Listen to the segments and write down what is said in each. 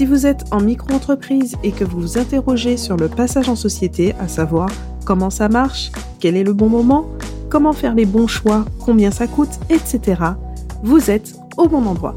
Si vous êtes en micro-entreprise et que vous vous interrogez sur le passage en société, à savoir comment ça marche, quel est le bon moment, comment faire les bons choix, combien ça coûte, etc., vous êtes au bon endroit.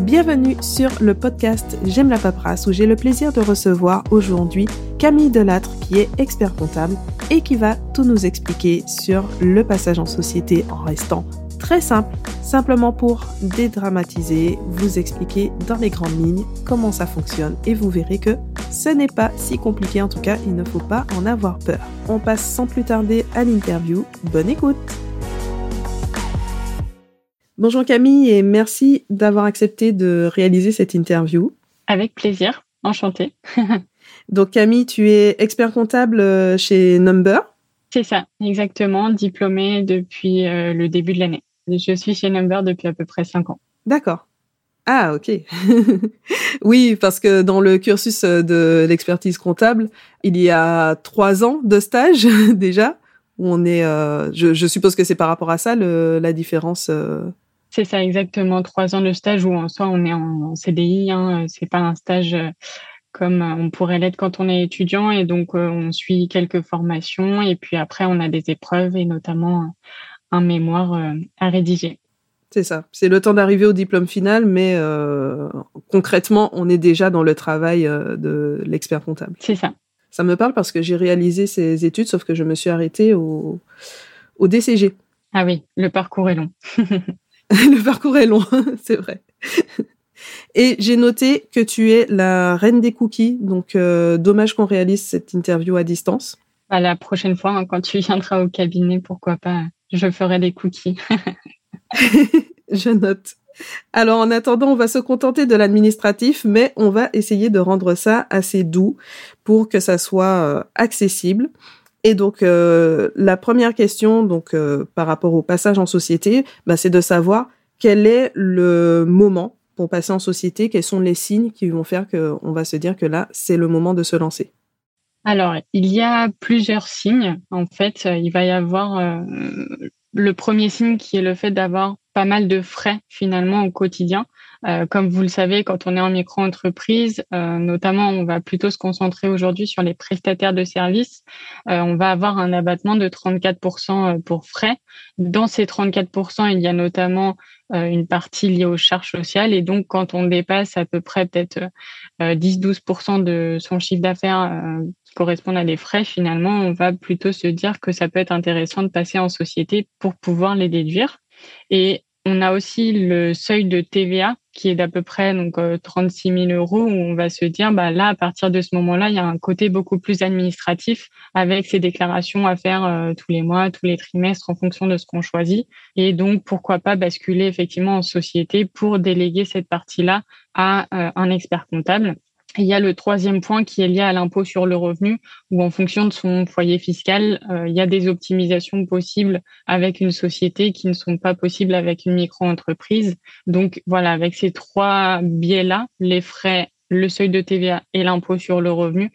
Bienvenue sur le podcast J'aime la paperasse où j'ai le plaisir de recevoir aujourd'hui Camille Delattre qui est expert comptable et qui va tout nous expliquer sur le passage en société en restant très simple, simplement pour dédramatiser, vous expliquer dans les grandes lignes comment ça fonctionne et vous verrez que ce n'est pas si compliqué en tout cas, il ne faut pas en avoir peur. On passe sans plus tarder à l'interview. Bonne écoute Bonjour Camille et merci d'avoir accepté de réaliser cette interview. Avec plaisir, enchantée. Donc Camille, tu es expert comptable euh, chez Number. C'est ça, exactement, diplômée depuis euh, le début de l'année. Je suis chez Number depuis à peu près cinq ans. D'accord. Ah, ok. oui, parce que dans le cursus de l'expertise comptable, il y a trois ans de stage déjà, où on est. Euh, je, suppose que c'est par rapport à ça la différence. C'est ça, exactement. Trois ans de stage où en soi on est en, CDI. Hein, c'est pas un stage euh, comme euh, on pourrait l'être quand on est étudiant et donc euh, on suit quelques formations et puis après on a des épreuves et notamment un mémoire à rédiger. C'est ça. C'est le temps d'arriver au diplôme final, mais concrètement, on est déjà dans le travail de l'expert comptable. C'est ça. Ça me parle parce que j'ai réalisé ces études, sauf que je me suis arrêtée au, au DCG. Ah oui, le parcours est long. le parcours est long, c'est vrai. Et j'ai noté que tu es la reine des cookies, donc euh, dommage qu'on réalise cette interview à distance. À la prochaine fois, hein, quand tu viendras au cabinet, pourquoi pas, je ferai des cookies. je note. Alors en attendant, on va se contenter de l'administratif, mais on va essayer de rendre ça assez doux pour que ça soit euh, accessible. Et donc, euh, la première question, donc euh, par rapport au passage en société, bah, c'est de savoir quel est le moment pour passer en société, quels sont les signes qui vont faire qu'on va se dire que là, c'est le moment de se lancer? Alors, il y a plusieurs signes. En fait, il va y avoir euh, le premier signe qui est le fait d'avoir pas mal de frais finalement au quotidien. Euh, comme vous le savez, quand on est en micro-entreprise, euh, notamment, on va plutôt se concentrer aujourd'hui sur les prestataires de services. Euh, on va avoir un abattement de 34% pour frais. Dans ces 34%, il y a notamment une partie liée aux charges sociales. Et donc, quand on dépasse à peu près peut-être 10-12% de son chiffre d'affaires qui correspondent à des frais, finalement, on va plutôt se dire que ça peut être intéressant de passer en société pour pouvoir les déduire. Et on a aussi le seuil de TVA qui est d'à peu près donc 36 euh, 000 euros où on va se dire bah là à partir de ce moment-là il y a un côté beaucoup plus administratif avec ces déclarations à faire euh, tous les mois, tous les trimestres en fonction de ce qu'on choisit. Et donc pourquoi pas basculer effectivement en société pour déléguer cette partie-là à euh, un expert comptable il y a le troisième point qui est lié à l'impôt sur le revenu, où en fonction de son foyer fiscal, euh, il y a des optimisations possibles avec une société qui ne sont pas possibles avec une micro-entreprise. Donc voilà, avec ces trois biais-là, les frais, le seuil de TVA et l'impôt sur le revenu,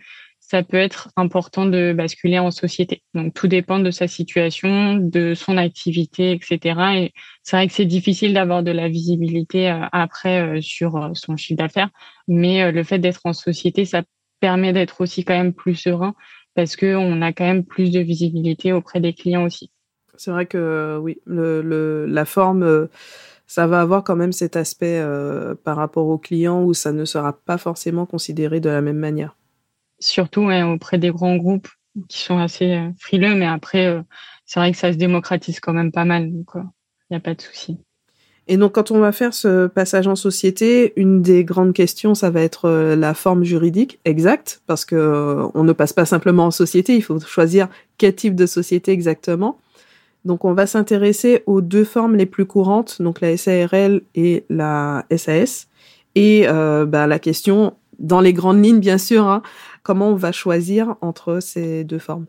ça peut être important de basculer en société. Donc tout dépend de sa situation, de son activité, etc. Et c'est vrai que c'est difficile d'avoir de la visibilité euh, après euh, sur euh, son chiffre d'affaires, mais le fait d'être en société, ça permet d'être aussi quand même plus serein parce que on a quand même plus de visibilité auprès des clients aussi. C'est vrai que oui, le, la forme ça va avoir quand même cet aspect par rapport aux clients où ça ne sera pas forcément considéré de la même manière surtout auprès des grands groupes qui sont assez euh, frileux, mais après, euh, c'est vrai que ça se démocratise quand même pas mal, donc il euh, n'y a pas de souci. Et donc, quand on va faire ce passage en société, une des grandes questions, ça va être la forme juridique exacte, parce que on ne passe pas simplement en société, il faut choisir quel type de société exactement. Donc, on va s'intéresser aux deux formes les plus courantes, donc la SARL et la SAS. Et bah, la question, dans les grandes lignes, bien sûr, hein, comment on va choisir entre ces deux formes?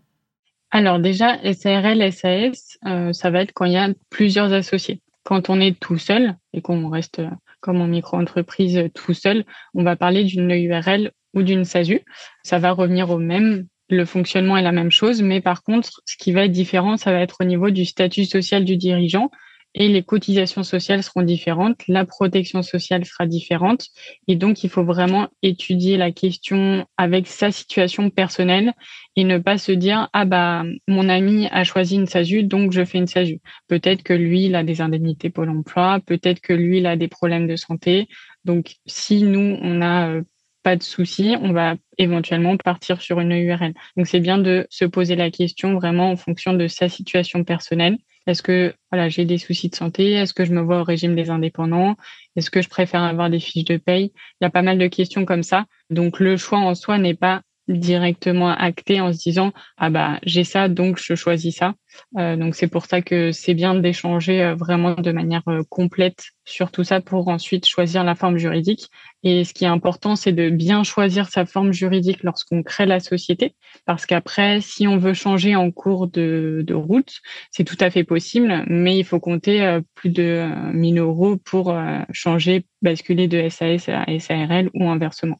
Alors déjà, SARL, SAS, euh, ça va être quand il y a plusieurs associés. Quand on est tout seul et qu'on reste euh, comme en micro-entreprise euh, tout seul, on va parler d'une URL ou d'une SASU. Ça va revenir au même. Le fonctionnement est la même chose, mais par contre, ce qui va être différent, ça va être au niveau du statut social du dirigeant et les cotisations sociales seront différentes, la protection sociale sera différente. Et donc, il faut vraiment étudier la question avec sa situation personnelle et ne pas se dire, ah bah, mon ami a choisi une SASU, donc je fais une SASU. Peut-être que lui, il a des indemnités Pôle emploi, peut-être que lui, il a des problèmes de santé. Donc, si nous, on n'a euh, pas de souci, on va éventuellement partir sur une URL. Donc, c'est bien de se poser la question vraiment en fonction de sa situation personnelle est-ce que voilà, j'ai des soucis de santé? Est-ce que je me vois au régime des indépendants? Est-ce que je préfère avoir des fiches de paye? Il y a pas mal de questions comme ça. Donc le choix en soi n'est pas directement acté en se disant ah bah j'ai ça donc je choisis ça. Euh, donc c'est pour ça que c'est bien d'échanger euh, vraiment de manière euh, complète sur tout ça pour ensuite choisir la forme juridique. Et ce qui est important c'est de bien choisir sa forme juridique lorsqu'on crée la société. Parce qu'après si on veut changer en cours de, route c'est tout à fait possible mais il faut compter plus de 1000 euros pour changer basculer de SAS à SARL ou inversement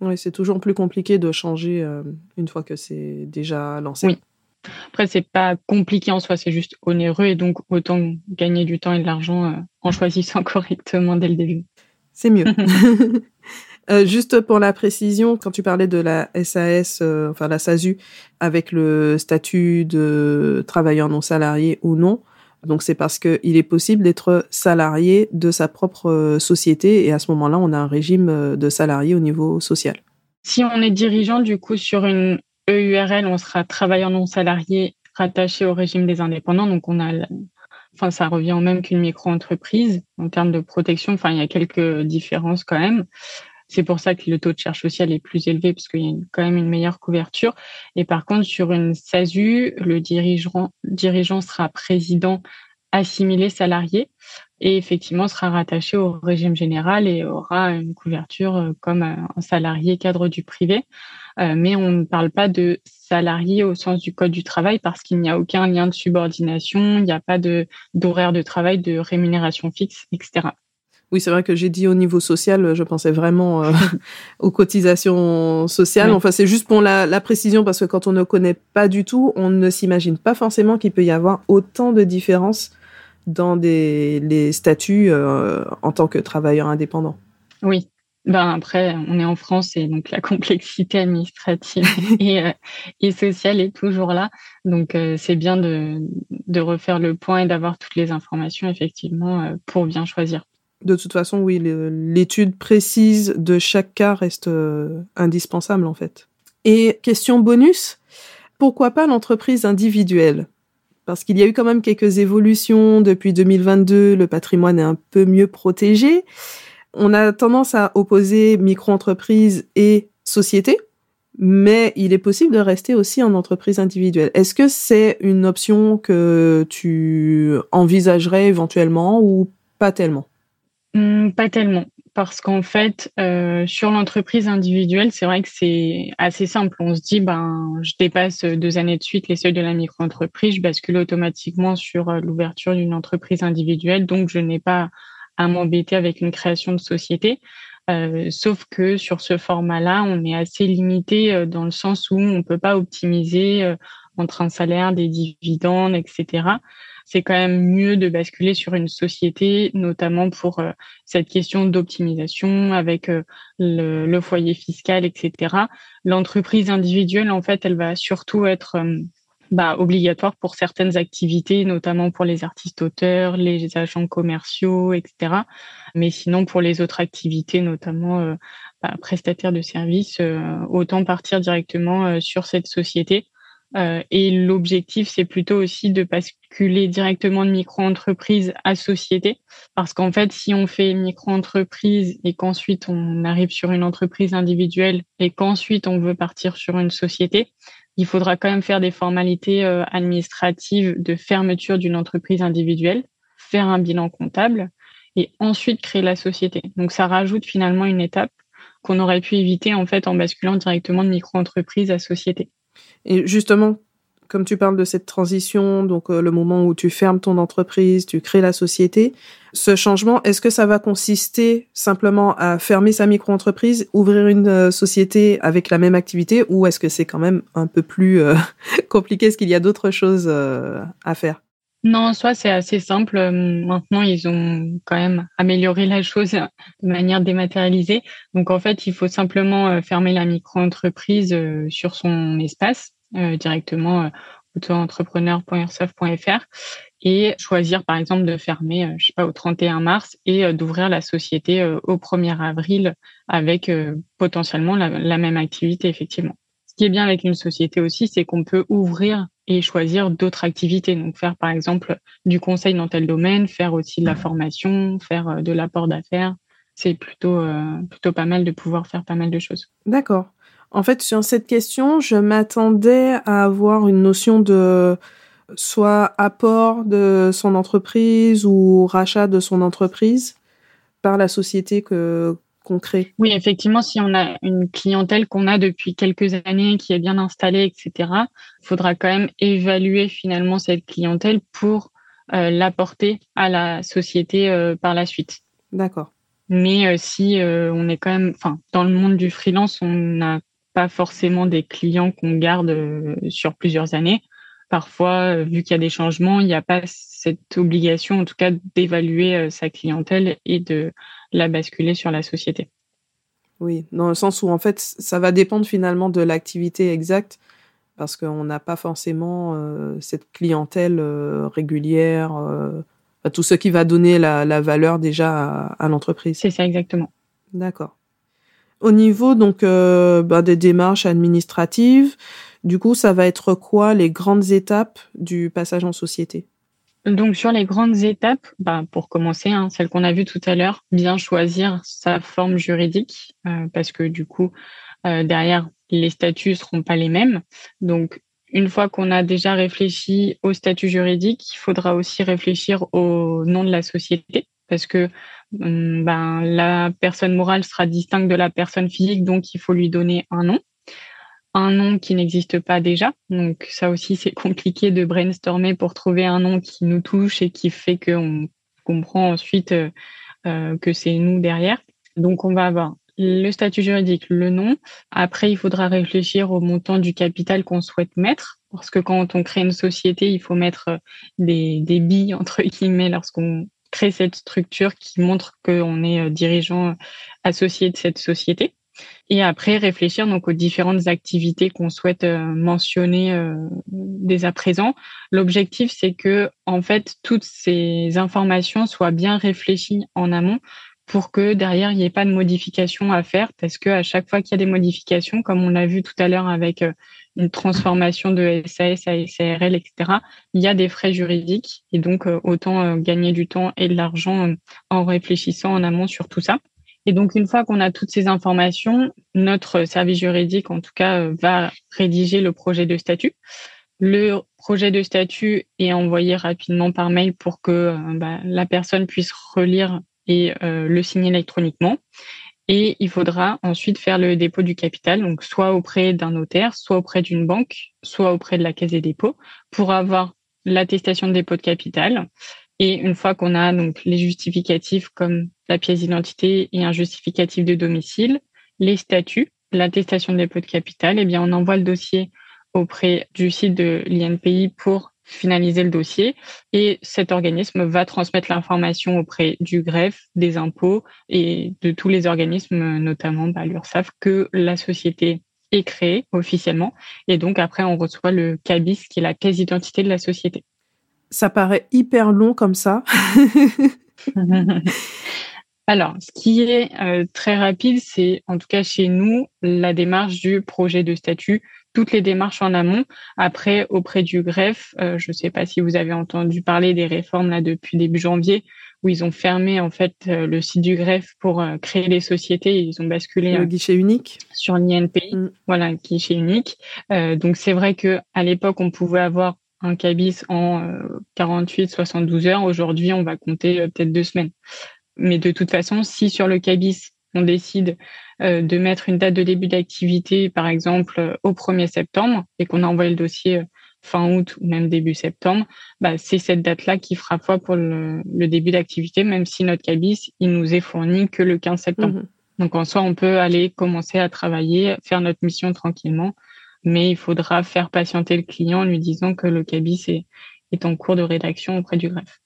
oui, c'est toujours plus compliqué de changer euh, une fois que c'est déjà lancé. Oui. Après, c'est pas compliqué en soi, c'est juste onéreux et donc autant gagner du temps et de l'argent euh, en choisissant correctement dès le début. C'est mieux. euh, juste pour la précision, quand tu parlais de la SAS, enfin la SASU, avec le statut de travailleur non salarié ou non, donc c'est parce qu'il est possible d'être salarié de sa propre euh, société et à ce moment-là, on a un régime euh, de salarié au niveau social. Si on est dirigeant du coup sur une EURL, on sera travailleur non salarié rattaché au régime des indépendants. Donc on a, enfin ça revient au même qu'une micro-entreprise en termes de protection. Enfin il y a quelques différences quand même. C'est pour ça que le taux de charge sociale est plus élevé parce qu'il y a quand même une meilleure couverture. Et par contre, sur une SASU, le dirigeant, sera président assimilé salarié et effectivement sera rattaché au régime général et aura une couverture euh, comme un salarié cadre du privé. Euh, mais on ne parle pas de salarié au sens du code du travail parce qu'il n'y a aucun lien de subordination, il n'y a pas d'horaire de travail, de rémunération fixe, etc. Oui, c'est vrai que j'ai dit au niveau social, je pensais vraiment euh, aux cotisations sociales. Enfin, c'est juste pour la, la, précision parce que quand on ne connaît pas du tout, on ne s'imagine pas forcément qu'il peut y avoir autant de différences dans des, les statuts euh, en tant que travailleur indépendant. Oui. Ben après, on est en France et donc la complexité administrative et, euh, et, sociale est toujours là. Donc c'est bien de, de refaire le point et d'avoir toutes les informations effectivement pour bien choisir de toute façon, oui, l'étude précise de chaque cas reste euh, indispensable en fait. Et question bonus, pourquoi pas l'entreprise individuelle? Parce qu'il y a eu quand même quelques évolutions depuis 2022, le patrimoine est un peu mieux protégé. On a tendance à opposer micro-entreprise et société, mais il est possible de rester aussi en entreprise individuelle. Est-ce que c'est une option que tu envisagerais éventuellement ou pas tellement? Mmh, pas tellement, parce qu'en fait, euh, sur l'entreprise individuelle, c'est vrai que c'est assez simple. On se dit, ben, je dépasse deux années de suite les seuils de la micro-entreprise, je bascule automatiquement sur euh, l'ouverture d'une entreprise individuelle, donc je n'ai pas à m'embêter avec une création de société. Euh, sauf que sur ce format-là, on est assez limité dans le sens où on peut pas optimiser entre un salaire, des dividendes, etc c'est quand même mieux de basculer sur une société, notamment pour euh, cette question d'optimisation avec euh, le, foyer fiscal, etc. L'entreprise individuelle, en fait, elle va surtout être euh, bah, obligatoire pour certaines activités, notamment pour les artistes-auteurs, les agents commerciaux, etc. Mais sinon, pour les autres activités, notamment bah, prestataires de services, autant partir directement sur cette société euh, et l'objectif, c'est plutôt aussi de basculer directement de micro-entreprise à société. Parce qu'en fait, si on fait micro-entreprise et qu'ensuite on arrive sur une entreprise individuelle et qu'ensuite on veut partir sur une société, il faudra quand même faire des formalités euh, administratives de fermeture d'une entreprise individuelle, faire un bilan comptable et ensuite créer la société. Donc ça rajoute finalement une étape qu'on aurait pu éviter en fait en basculant directement de micro-entreprise à société. Et justement, comme tu parles de cette transition, donc euh, le moment où tu fermes ton entreprise, tu crées la société, ce changement, est-ce que ça va consister simplement à fermer sa micro-entreprise, ouvrir une euh, société avec la même activité, ou est-ce que c'est quand même un peu plus euh, compliqué? Est-ce qu'il y a d'autres choses à faire? Non, soit c'est assez simple. Maintenant, ils ont quand même amélioré la chose de manière dématérialisée. Donc, en fait, il faut simplement fermer la micro-entreprise sur son espace directement auto-entrepreneur.airsoft.fr et choisir par exemple de fermer, euh, je sais pas, au 31 mars et euh, d'ouvrir la société euh, au 1er avril avec potentiellement la, même activité effectivement. Ce qui est bien avec une société aussi, c'est qu'on peut ouvrir et choisir d'autres activités. Donc faire par exemple du conseil dans tel domaine, faire aussi de la formation, faire de l'apport d'affaires. C'est plutôt plutôt pas mal de pouvoir faire pas mal de choses. D'accord. En fait, sur cette question, je m'attendais à avoir une notion de soit apport de son entreprise ou rachat de son entreprise par la société que qu'on crée. Oui, effectivement, si on a une clientèle qu'on a depuis quelques années, qui est bien installée, etc., il faudra quand même évaluer finalement cette clientèle pour euh, l'apporter à la société euh, par la suite. D'accord. Mais euh, si on est quand même, enfin, dans le monde du freelance, on n'a pas forcément des clients qu'on garde sur plusieurs années parfois, euh, vu qu'il y a des changements, il n'y a pas cette obligation, en tout cas, d'évaluer euh, sa clientèle et de la basculer sur la société. Oui, dans le sens où en fait, ça va dépendre finalement de l'activité exacte, parce qu'on n'a pas forcément euh, cette clientèle régulière, tout ce qui va donner la, valeur déjà à, l'entreprise. C'est ça exactement. D'accord. Au niveau donc bah, des démarches administratives, du coup, ça va être quoi les grandes étapes du passage en société? Donc sur les grandes étapes, bah, pour commencer, hein, celle qu'on a vue tout à l'heure, bien choisir sa forme juridique euh, parce que du coup euh, derrière les statuts seront pas les mêmes. Donc une fois qu'on a déjà réfléchi au statut juridique, il faudra aussi réfléchir au nom de la société parce que ben, la personne morale sera distincte de la personne physique, donc il faut lui donner un nom un nom qui n'existe pas déjà. Donc ça aussi, c'est compliqué de brainstormer pour trouver un nom qui nous touche et qui fait qu'on comprend ensuite euh, euh, que c'est nous derrière. Donc on va avoir le statut juridique, le nom. Après, il faudra réfléchir au montant du capital qu'on souhaite mettre, parce que quand on crée une société, il faut mettre euh, des billes, entre guillemets, lorsqu'on crée cette structure qui montre qu'on est dirigeant associé de cette société et après réfléchir donc aux différentes activités qu'on souhaite euh, mentionner euh, dès à présent. L'objectif c'est que en fait toutes ces informations soient bien réfléchies en amont pour que derrière il n'y ait pas de modifications à faire parce que à chaque fois qu'il y a des modifications comme on l'a vu tout à l'heure avec euh, une transformation de SAS à SARL, etc., il y a des frais juridiques et donc autant gagner du temps et de l'argent en réfléchissant en amont sur tout ça. Et donc, une fois qu'on a toutes ces informations, notre service juridique, en tout cas, euh, va rédiger le projet de statut. Le projet de statut est envoyé rapidement par mail pour que euh, bah, la personne puisse relire et euh, le signer électroniquement. Et il faudra ensuite faire le dépôt du capital, donc soit auprès d'un notaire, soit auprès d'une banque, soit auprès de la caisse des dépôts, pour avoir l'attestation de dépôt de capital. Et une fois qu'on a donc les justificatifs comme la pièce d'identité et un justificatif de domicile, les statuts, l'attestation de dépôt de capital, eh bien on envoie le dossier auprès du site de l'INPI pour finaliser le dossier et cet organisme va transmettre l'information auprès du greffe, des impôts et de tous les organismes, notamment bah, l'URSSAF, que la société est créée officiellement. Et donc après, on reçoit le CABIS, qui est la pièce d'identité de la société ça paraît hyper long comme ça. Alors, ce qui est euh, très rapide, c'est en tout cas chez nous la démarche du projet de statut, toutes les démarches en amont. Après, auprès du greffe, euh, je ne sais pas si vous avez entendu parler des réformes là depuis début janvier, où ils ont fermé en fait euh, le site du greffe pour créer les sociétés. Et ils ont basculé le guichet unique sur l'INPI, mm. voilà, guichet unique. donc c'est vrai que à l'époque on pouvait avoir un cabis en 48-72 euh, heures. Aujourd'hui, on va compter euh, peut-être deux semaines. Mais de toute façon, si sur le cabis, on décide euh, de mettre une date de début d'activité, par exemple, au 1er septembre, et qu'on a envoyé le dossier fin août ou même début septembre, bah, c'est cette date-là qui fera foi pour le, début d'activité, même si notre cabis, il nous est fourni que le 15 septembre. Mmh Donc en soi, on peut aller commencer à travailler, faire notre mission tranquillement mais il faudra faire patienter le client en lui disant que le cabis est, est en cours de rédaction auprès du greffe.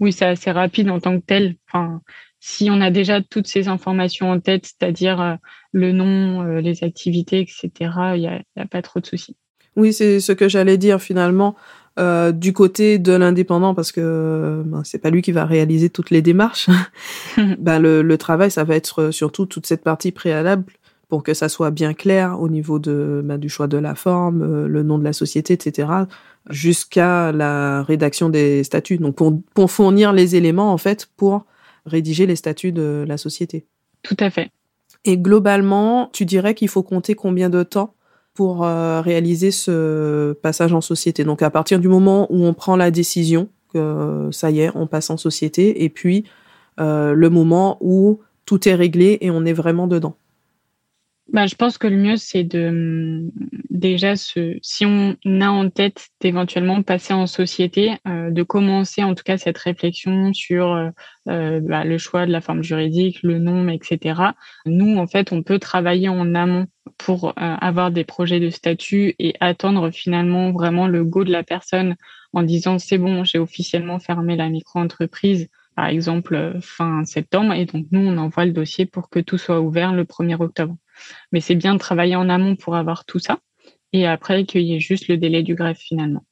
Oui, c'est assez rapide en tant que tel. Enfin, si on a déjà toutes ces informations en tête, c'est-à-dire euh, le nom, euh, les activités, etc., il n'y a, a, pas trop de soucis. Oui, c'est ce que j'allais dire finalement. Euh, du côté de l'indépendant, parce que ben, c'est pas lui qui va réaliser toutes les démarches, ben, le, le, travail, ça va être surtout toute cette partie préalable pour que ça soit bien clair au niveau de, ben, du choix de la forme, le nom de la société, etc., jusqu'à la rédaction des statuts. Donc, pour, pour fournir les éléments, en fait, pour rédiger les statuts de la société. Tout à fait. Et globalement, tu dirais qu'il faut compter combien de temps pour euh, réaliser ce passage en société? Donc à partir du moment où on prend la décision que ça y est, on passe en société, et puis euh, le moment où tout est réglé et on est vraiment dedans. Bah, je pense que le mieux, c'est de déjà, ce, si on a en tête d'éventuellement passer en société, euh, de commencer en tout cas cette réflexion sur euh, euh, bah, le choix de la forme juridique, le nom, etc. Nous, en fait, on peut travailler en amont pour euh, avoir des projets de statut et attendre finalement vraiment le go de la personne en disant c'est bon, j'ai officiellement fermé la micro-entreprise par exemple fin septembre et donc nous on envoie le dossier pour que tout soit ouvert le 1er octobre. Mais c'est bien de travailler en amont pour avoir tout ça et après qu'il y ait juste le délai du greffe finalement.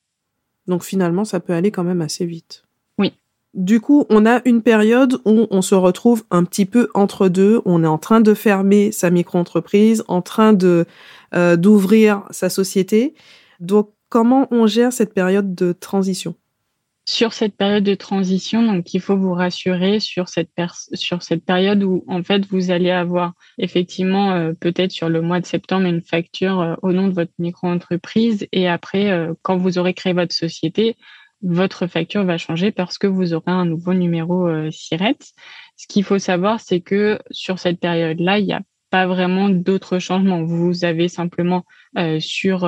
Donc finalement, ça peut aller quand même assez vite. Oui. Du coup, on a une période où on se retrouve un petit peu entre deux. On est en train de fermer sa micro-entreprise, en train de euh, d'ouvrir sa société. Donc, comment on gère cette période de transition? Sur cette période de transition, donc il faut vous rassurer sur cette période où en fait vous allez avoir effectivement euh, peut-être sur le mois de septembre une facture euh, au nom de votre micro-entreprise et après euh, quand vous aurez créé votre société, votre facture va changer parce que vous aurez un nouveau numéro SIRET. Ce qu'il faut savoir, c'est que sur cette période-là, il n'y a pas vraiment d'autres changements. Vous avez simplement sur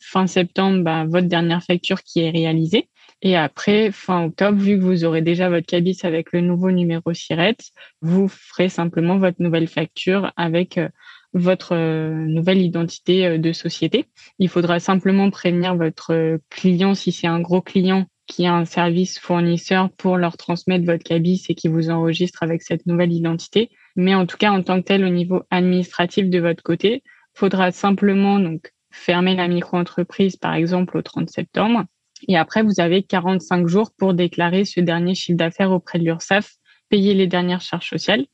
fin septembre bah, votre dernière facture qui est réalisée. Et après, fin octobre, vu que vous aurez déjà votre cabis avec le nouveau numéro SIRET, vous ferez simplement votre nouvelle facture avec euh, votre euh, nouvelle identité euh, de société. Il faudra simplement prévenir votre client si c'est un gros client qui a un service fournisseur pour leur transmettre votre cabis et qui vous enregistre avec cette nouvelle identité. Mais en tout cas, en tant que tel, au niveau administratif de votre côté, faudra simplement donc fermer la micro-entreprise, par exemple, au 30 septembre et après, vous avez 45 jours pour déclarer ce dernier chiffre d'affaires auprès de l'URSSAF, payer les dernières charges sociales.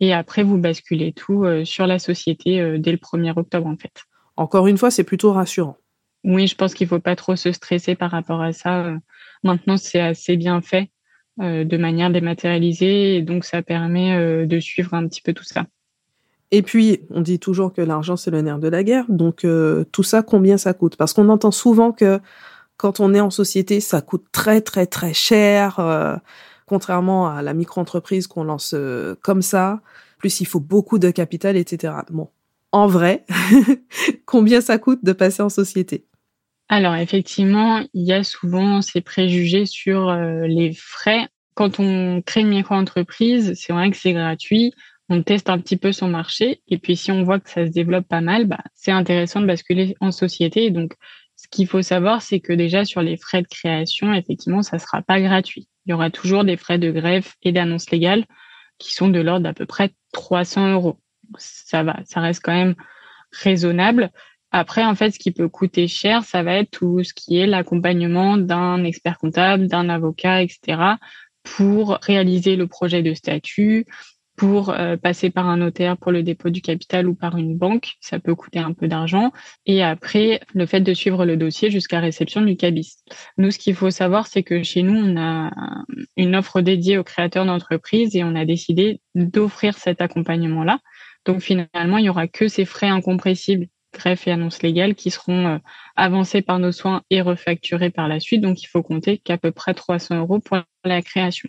Et après, vous basculez tout euh, sur la société euh, dès le 1er octobre, en fait. Encore une fois, c'est plutôt rassurant. Oui, je pense qu'il ne faut pas trop se stresser par rapport à ça. Euh. Maintenant, c'est assez bien fait de manière dématérialisée et donc ça permet de suivre un petit peu tout ça. Et puis, on dit toujours que l'argent, c'est le nerf de la guerre. Donc, tout ça, combien ça coûte? Parce qu'on entend souvent que quand on est en société, ça coûte très très très cher, euh, contrairement à la micro-entreprise qu'on lance euh, comme ça. Plus il faut beaucoup de capital, etc. Bon, en vrai, combien ça coûte de passer en société? Alors effectivement, il y a souvent ces préjugés sur euh, les frais. Quand on crée une micro-entreprise, c'est vrai que c'est gratuit. On teste un petit peu son marché et puis si on voit que ça se développe pas mal, bah, c'est intéressant de basculer en société. donc ce qu'il faut savoir, c'est que déjà sur les frais de création, effectivement, ça sera pas gratuit. Il y aura toujours des frais de greffe et d'annonce légale qui sont de l'ordre d'à peu près 300 euros. Ça va, ça reste quand même raisonnable. Après, en fait, ce qui peut coûter cher, ça va être tout ce qui est l'accompagnement d'un expert comptable, d'un avocat, etc., pour réaliser le projet de statut, pour euh, passer par un notaire pour le dépôt du capital ou par une banque. Ça peut coûter un peu d'argent. Et après, le fait de suivre le dossier jusqu'à réception du cabis. Nous, ce qu'il faut savoir, c'est que chez nous, on a une offre dédiée aux créateurs d'entreprise et on a décidé d'offrir cet accompagnement-là. Donc finalement, il y aura que ces frais incompressibles greffe et annonce légale qui seront euh, avancés par nos soins et refacturés par la suite. Donc, il faut compter qu'à peu près 300 euros pour la création.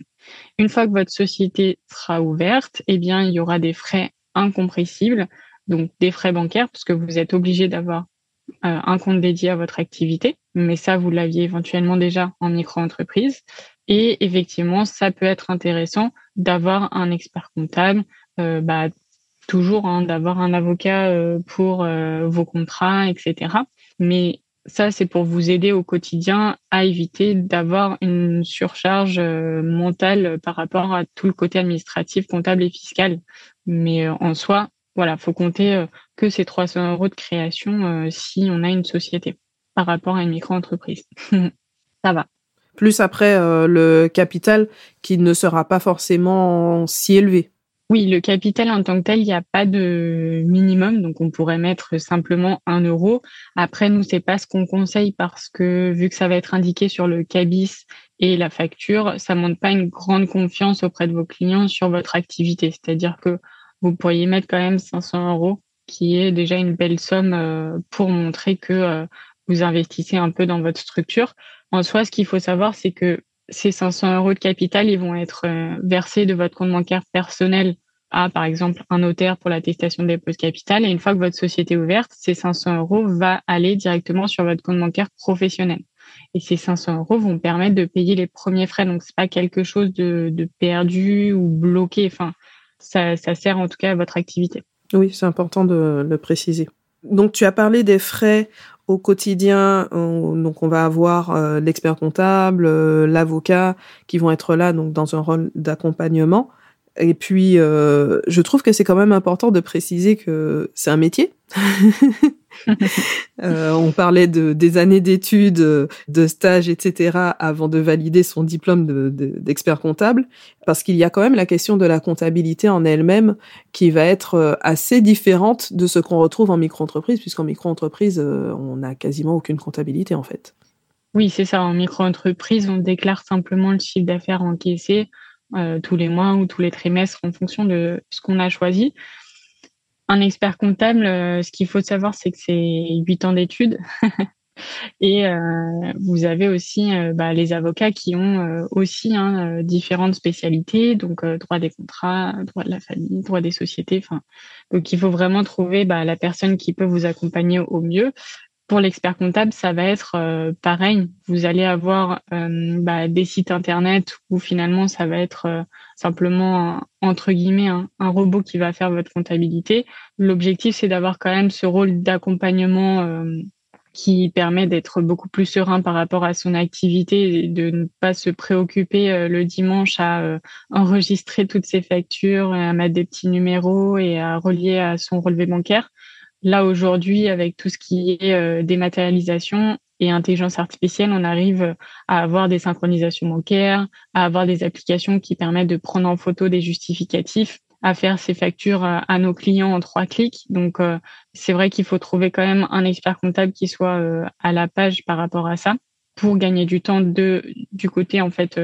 Une fois que votre société sera ouverte, eh bien, il y aura des frais incompressibles, donc des frais bancaires, parce que vous êtes obligé d'avoir euh, un compte dédié à votre activité, mais ça, vous l'aviez éventuellement déjà en micro-entreprise. Et effectivement, ça peut être intéressant d'avoir un expert comptable, euh, bah, toujours hein, d'avoir un avocat euh, pour vos contrats, etc. Mais ça, c'est pour vous aider au quotidien à éviter d'avoir une surcharge euh, mentale par rapport à tout le côté administratif, comptable et fiscal. Mais euh, en soi, voilà, faut compter euh, que ces 300 euros de création si on a une société par rapport à une micro-entreprise. ça va. Plus après le capital qui ne sera pas forcément si élevé. Oui, le capital en tant que tel, il n'y a pas de minimum, donc on pourrait mettre simplement un euro. Après, nous, c'est pas ce qu'on conseille parce que vu que ça va être indiqué sur le cabis et la facture, ça montre pas une grande confiance auprès de vos clients sur votre activité. C'est-à-dire que vous pourriez mettre quand même 500 euros, qui est déjà une belle somme euh, pour montrer que euh, vous investissez un peu dans votre structure. En soi, ce qu'il faut savoir, c'est que ces 500 euros de capital, ils vont être euh, versés de votre compte bancaire personnel à, par exemple, un notaire pour l'attestation de dépôt de capital. Et une fois que votre société est ouverte, ces 500 euros vont aller directement sur votre compte bancaire professionnel. Et ces 500 euros vont permettre de payer les premiers frais. Donc, c'est pas quelque chose de, perdu ou bloqué. Enfin, ça sert en tout cas à votre activité. Oui, c'est important de le préciser. Donc, tu as parlé des frais au quotidien, donc on va avoir euh, l'expert comptable, euh, l'avocat qui vont être là donc dans un rôle d'accompagnement. Et puis, euh, je trouve que c'est quand même important de préciser que c'est un métier. euh, on parlait de des années d'études, de stages, etc. avant de valider son diplôme d'expert de, comptable, parce qu'il y a quand même la question de la comptabilité en elle-même qui va être euh, assez différente de ce qu'on retrouve en micro-entreprise, puisqu'en micro-entreprise, on n'a quasiment aucune comptabilité en fait. Oui, c'est ça. En micro-entreprise, on déclare simplement le chiffre d'affaires encaissé euh, tous les mois ou tous les trimestres en fonction de ce qu'on a choisi. Un expert comptable, euh, ce qu'il faut savoir, c'est que c'est huit ans d'études. Et euh, vous avez aussi bah, les avocats qui ont aussi hein, différentes spécialités, donc droit des contrats, droit de la famille, droit des sociétés. Donc il faut vraiment trouver bah, la personne qui peut vous accompagner au mieux. Pour l'expert comptable, ça va être euh, pareil. Vous allez avoir euh, bah, des sites internet où finalement ça va être euh, simplement entre guillemets un, robot qui va faire votre comptabilité. L'objectif c'est d'avoir quand même ce rôle d'accompagnement qui permet d'être beaucoup plus serein par rapport à son activité et de ne pas se préoccuper le dimanche à enregistrer toutes ses factures, à mettre des petits numéros et à relier à son relevé bancaire Là, aujourd'hui, avec tout ce qui est euh, dématérialisation et intelligence artificielle, on arrive à avoir des synchronisations bancaires, à avoir des applications qui permettent de prendre en photo des justificatifs, à faire ces factures à, nos clients en trois clics. Donc, euh, c'est vrai qu'il faut trouver quand même un expert comptable qui soit euh, à la page par rapport à ça pour gagner du temps de, du côté, en fait,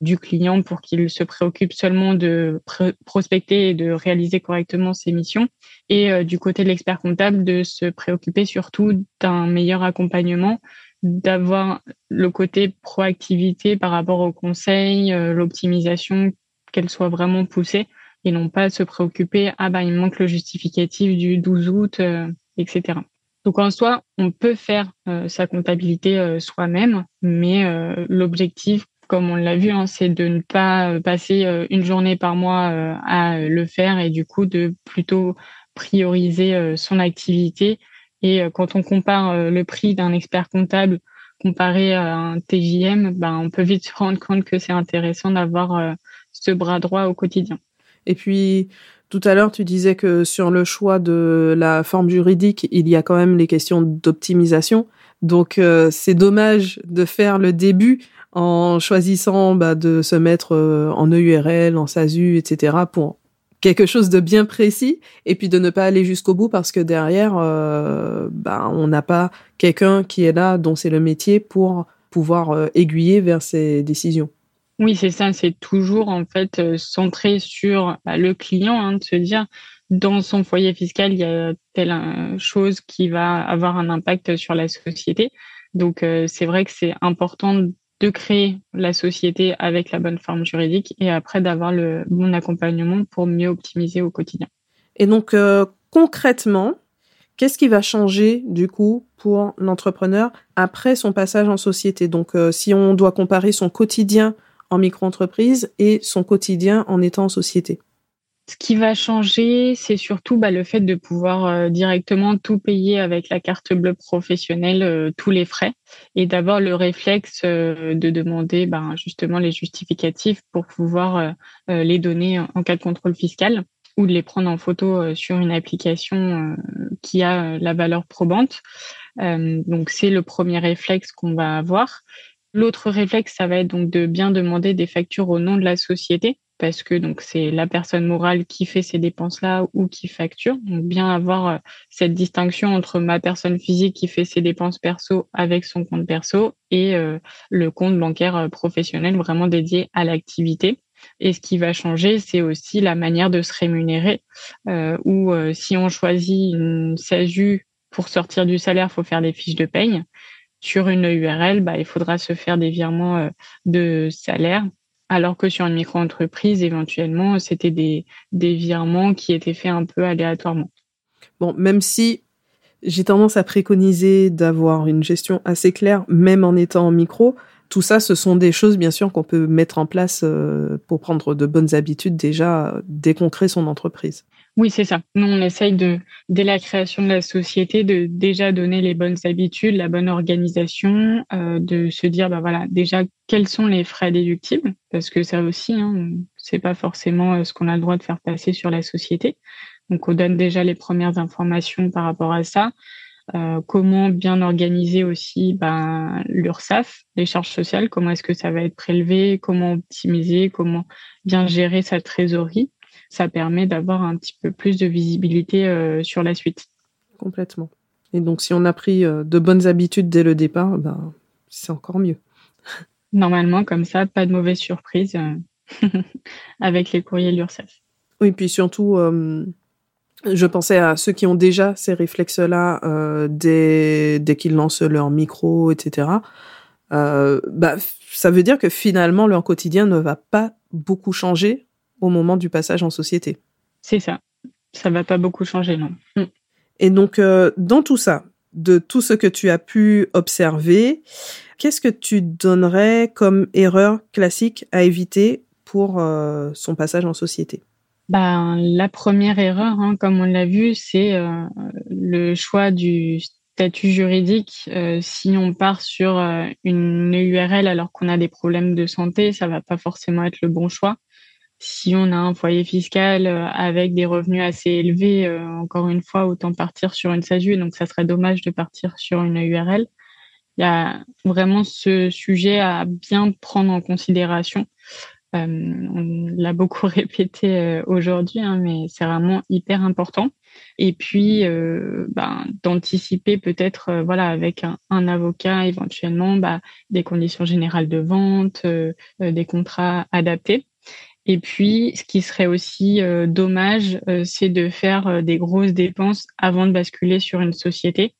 du client pour qu'il se préoccupe seulement de prospecter et de réaliser correctement ses missions. Et euh, du côté de l'expert comptable, de se préoccuper surtout d'un meilleur accompagnement, d'avoir le côté proactivité par rapport au conseil, euh, l'optimisation, qu'elle soit vraiment poussée et non pas se préoccuper, ah bah il manque le justificatif du 12 août, euh, etc. Donc en soi, on peut faire sa comptabilité soi-même, mais l'objectif comme on l'a vu, hein, c'est de ne pas euh, passer euh, une journée par mois euh, à le faire et du coup de plutôt prioriser son activité. Et quand on compare le prix d'un expert comptable comparé à un TJM, ben, on peut vite se rendre compte que c'est intéressant d'avoir ce bras droit au quotidien. Et puis, tout à l'heure, tu disais que sur le choix de la forme juridique, il y a quand même les questions d'optimisation. Donc, c'est dommage de faire le début en choisissant bah, de se mettre euh, en EURL, en SASU, etc. pour quelque chose de bien précis et puis de ne pas aller jusqu'au bout parce que derrière, euh, bah, on n'a pas quelqu'un qui est là dont c'est le métier pour pouvoir euh, aiguiller vers ses décisions. Oui, c'est ça, c'est toujours en fait centré sur bah, le client, hein, de se dire dans son foyer fiscal, il y a telle chose qui va avoir un impact sur la société. Donc c'est vrai que c'est important de créer la société avec la bonne forme juridique et après d'avoir le bon accompagnement pour mieux optimiser au quotidien. Et donc euh, concrètement, qu'est-ce qui va changer du coup pour l'entrepreneur après son passage en société? Donc euh, si on doit comparer son quotidien en micro-entreprise et son quotidien en étant en société. Ce qui va changer, c'est surtout bah, le fait de pouvoir euh, directement tout payer avec la carte bleue professionnelle, euh, tous les frais, et d'avoir le réflexe euh, de demander bah, justement les justificatifs pour pouvoir les donner en cas de contrôle fiscal ou de les prendre en photo sur une application qui a la valeur probante. donc c'est le premier réflexe qu'on va avoir. L'autre réflexe, ça va être donc de bien demander des factures au nom de la société parce que donc c'est la personne morale qui fait ces dépenses-là ou qui facture. Donc bien avoir euh, cette distinction entre ma personne physique qui fait ses dépenses perso avec son compte perso et euh, le compte bancaire euh, professionnel vraiment dédié à l'activité. Et ce qui va changer, c'est aussi la manière de se rémunérer. Euh, où si on choisit une SASU pour sortir du salaire, faut faire des fiches de paye. Sur une URL, bah, il faudra se faire des virements de salaire alors que sur une micro-entreprise, éventuellement, c'était des, des virements qui étaient faits un peu aléatoirement. Bon, même si j'ai tendance à préconiser d'avoir une gestion assez claire, même en étant en micro, tout ça, ce sont des choses, bien sûr, qu'on peut mettre en place euh, pour prendre de bonnes habitudes déjà dès qu'on crée son entreprise. Oui, c'est ça. Nous, on essaye de, dès la création de la société, de déjà donner les bonnes habitudes, la bonne organisation, euh, de se dire, bah voilà, déjà quels sont les frais déductibles, parce que ça aussi, hein, c'est pas forcément euh, ce qu'on a le droit de faire passer sur la société. Donc, on donne déjà les premières informations par rapport à ça. Euh, comment bien organiser aussi ben, l'URSSAF, les charges sociales, comment est-ce que ça va être prélevé, comment optimiser, comment bien gérer sa trésorerie ça permet d'avoir un petit peu plus de visibilité euh, sur la suite. Complètement. Et donc, si on a pris euh, de bonnes habitudes dès le départ, ben, c'est encore mieux. Normalement, comme ça, pas de mauvaise surprise euh, avec les courriers de l'URSSAF. Oui, puis surtout, je pensais à ceux qui ont déjà ces réflexes-là dès, dès qu'ils lancent leur micro, etc. bah, ça veut dire que finalement, leur quotidien ne va pas beaucoup changer au moment du passage en société. C'est ça. Ça va pas beaucoup changer, non. Mm. Et donc, euh, dans tout ça, de tout ce que tu as pu observer, qu'est-ce que tu donnerais comme erreur classique à éviter pour euh, son passage en société? Ben, La première erreur, hein, comme on l'a vu, c'est euh, le choix du statut juridique. si on part sur une URL alors qu'on a des problèmes de santé, ça va pas forcément être le bon choix si on a un foyer fiscal euh, avec des revenus assez élevés, euh, encore une fois, autant partir sur une SASU. Donc, ça serait dommage de partir sur une URL. Il y a vraiment ce sujet à bien prendre en considération. Euh, on l'a beaucoup répété aujourd'hui, hein, mais c'est vraiment hyper important. Et puis, ben, d'anticiper peut-être, voilà, avec un, avocat éventuellement, bah, des conditions générales de vente, des contrats adaptés et puis, ce qui serait aussi euh, dommage, euh, c'est de faire euh, des grosses dépenses avant de basculer sur une société.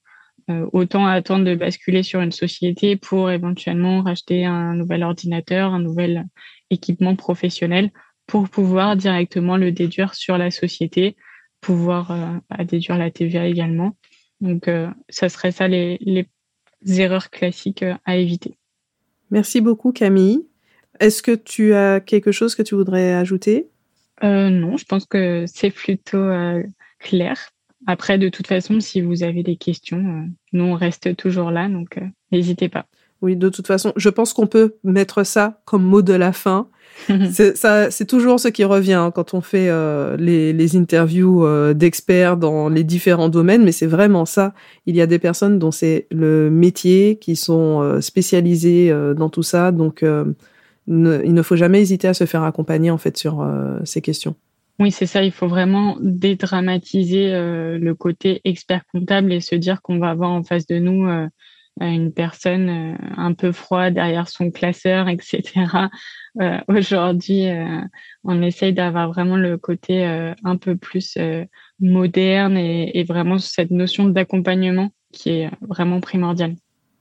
autant attendre de basculer sur une société pour éventuellement racheter un nouvel ordinateur, un nouvel équipement professionnel pour pouvoir directement le déduire sur la société, pouvoir bah, déduire la TVA également. Donc, ça serait ça les, les erreurs classiques à éviter. Merci beaucoup Camille. Est-ce que tu as quelque chose que tu voudrais ajouter? Euh, Non, je pense que c'est plutôt euh, clair. Après, de toute façon, si vous avez des questions, euh, nous, on reste toujours là, donc n'hésitez pas. Oui, de toute façon, je pense qu'on peut mettre ça comme mot de la fin. c'est toujours ce qui revient hein, quand on fait les, les, interviews d'experts dans les différents domaines, mais c'est vraiment ça. Il y a des personnes dont c'est le métier, qui sont spécialisées dans tout ça, donc il ne faut jamais hésiter à se faire accompagner en fait sur euh, ces questions. Oui, c'est ça. Il faut vraiment dédramatiser euh, le côté expert comptable et se dire qu'on va avoir en face de nous euh, une personne un peu froide derrière son classeur, etc. Aujourd'hui, on essaye d'avoir vraiment le côté un peu plus moderne et, et vraiment cette notion d'accompagnement qui est vraiment primordiale.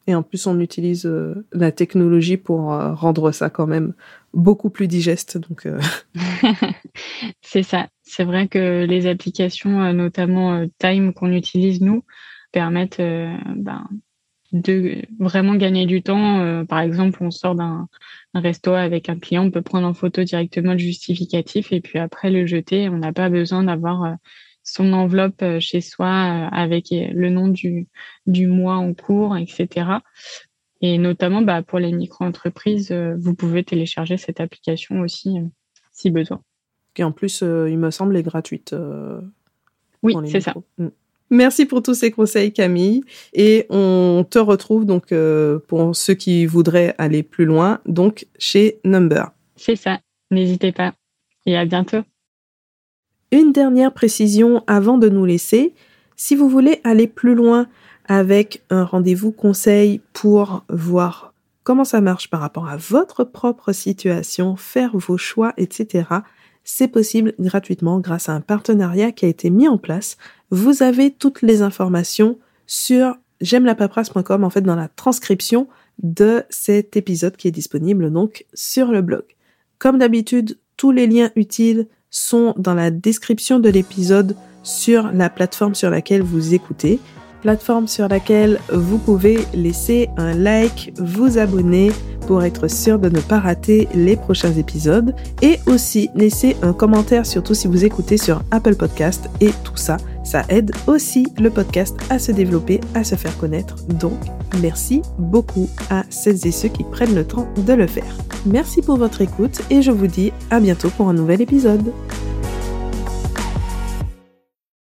Et en plus, on utilise euh, la technologie pour euh, rendre ça quand même beaucoup plus digeste. Donc, euh. c'est ça. C'est vrai que les applications, notamment Time qu'on utilise nous, permettent ben, de vraiment gagner du temps. Par exemple, on sort d'un resto avec un client, on peut prendre en photo directement le justificatif et puis après le jeter. On n'a pas besoin d'avoir son enveloppe euh, chez soi avec le nom du, du mois en cours, etc. Et notamment bah, pour les micro-entreprises, vous pouvez télécharger cette application aussi si besoin. Qui en plus, il me semble, est gratuite. oui, c'est ça. Mm. Merci pour tous ces conseils, Camille. Et on te retrouve donc euh, pour ceux qui voudraient aller plus loin, donc chez Number. C'est ça. N'hésitez pas. Et à bientôt. Une dernière précision avant de nous laisser. Si vous voulez aller plus loin avec un rendez-vous conseil pour voir comment ça marche par rapport à votre propre situation, faire vos choix, etc., c'est possible gratuitement grâce à un partenariat qui a été mis en place. Vous avez toutes les informations sur j'aime la paperasse.com en fait dans la transcription de cet épisode qui est disponible donc sur le blog. Comme d'habitude, tous les liens utiles sont dans la description de l'épisode sur la plateforme sur laquelle vous écoutez. Plateforme sur laquelle vous pouvez laisser un like, vous abonner pour être sûr de ne pas rater les prochains épisodes. Et aussi laisser un commentaire surtout si vous écoutez sur Apple Podcast et tout ça, ça aide aussi le podcast à se développer, à se faire connaître. Donc, merci beaucoup à celles et ceux qui prennent le temps de le faire. Merci pour votre écoute et je vous dis à bientôt pour un nouvel épisode.